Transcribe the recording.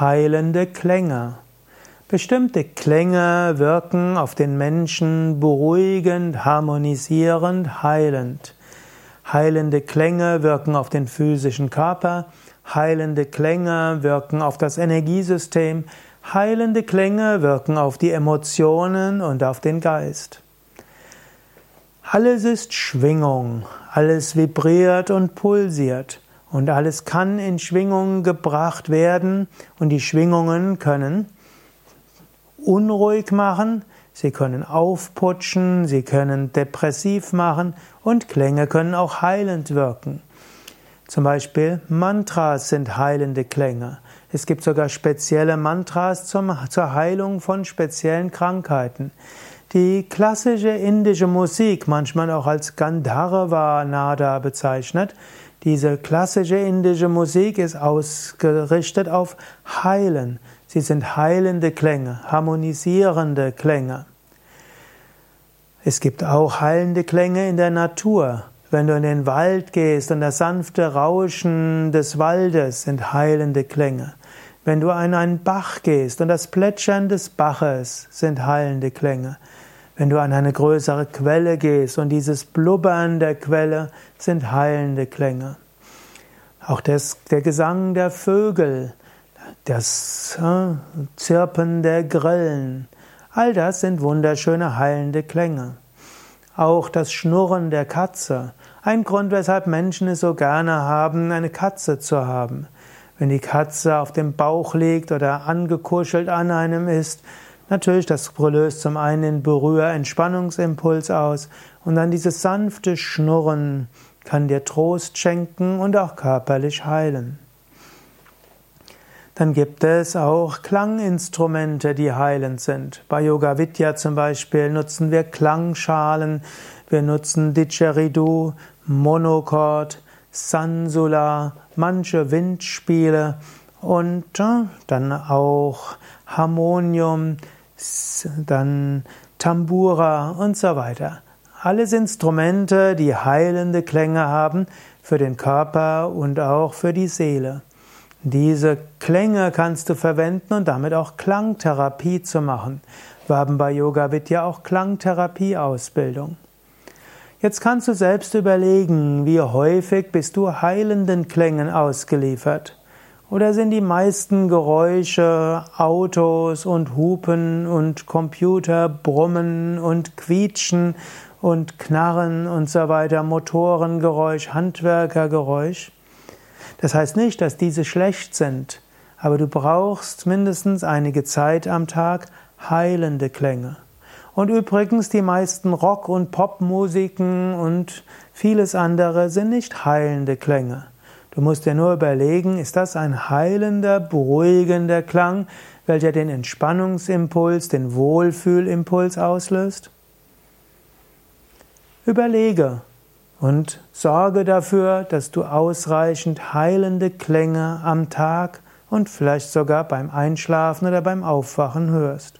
heilende Klänge. Bestimmte Klänge wirken auf den Menschen beruhigend, harmonisierend, heilend. Heilende Klänge wirken auf den physischen Körper, heilende Klänge wirken auf das Energiesystem, heilende Klänge wirken auf die Emotionen und auf den Geist. Alles ist Schwingung, alles vibriert und pulsiert. Und alles kann in Schwingungen gebracht werden und die Schwingungen können unruhig machen, sie können aufputschen, sie können depressiv machen und Klänge können auch heilend wirken. Zum Beispiel Mantras sind heilende Klänge. Es gibt sogar spezielle Mantras zum, zur Heilung von speziellen Krankheiten. Die klassische indische Musik, manchmal auch als Gandharva Nada bezeichnet, diese klassische indische Musik ist ausgerichtet auf Heilen. Sie sind heilende Klänge, harmonisierende Klänge. Es gibt auch heilende Klänge in der Natur. Wenn du in den Wald gehst und das sanfte Rauschen des Waldes sind heilende Klänge. Wenn du an einen Bach gehst und das Plätschern des Baches sind heilende Klänge. Wenn du an eine größere Quelle gehst und dieses Blubbern der Quelle sind heilende Klänge. Auch das, der Gesang der Vögel, das äh, Zirpen der Grillen, all das sind wunderschöne heilende Klänge. Auch das Schnurren der Katze, ein Grund, weshalb Menschen es so gerne haben, eine Katze zu haben. Wenn die Katze auf dem Bauch liegt oder angekuschelt an einem ist, Natürlich, das löst zum einen den Berühr-Entspannungsimpuls aus und dann dieses sanfte Schnurren kann dir Trost schenken und auch körperlich heilen. Dann gibt es auch Klanginstrumente, die heilend sind. Bei Yoga Vidya zum Beispiel nutzen wir Klangschalen, wir nutzen Didgeridoo, Monochord, Sansula, manche Windspiele und äh, dann auch Harmonium, dann Tambura und so weiter. Alles Instrumente, die heilende Klänge haben für den Körper und auch für die Seele. Diese Klänge kannst du verwenden und damit auch Klangtherapie zu machen. Wir haben bei Yoga Vidya auch Klangtherapie-Ausbildung. Jetzt kannst du selbst überlegen, wie häufig bist du heilenden Klängen ausgeliefert. Oder sind die meisten Geräusche Autos und Hupen und Computer, Brummen und Quietschen und Knarren und so weiter, Motorengeräusch, Handwerkergeräusch? Das heißt nicht, dass diese schlecht sind, aber du brauchst mindestens einige Zeit am Tag heilende Klänge. Und übrigens, die meisten Rock- und Popmusiken und vieles andere sind nicht heilende Klänge. Du musst dir nur überlegen, ist das ein heilender, beruhigender Klang, welcher den Entspannungsimpuls, den Wohlfühlimpuls auslöst? Überlege und sorge dafür, dass du ausreichend heilende Klänge am Tag und vielleicht sogar beim Einschlafen oder beim Aufwachen hörst.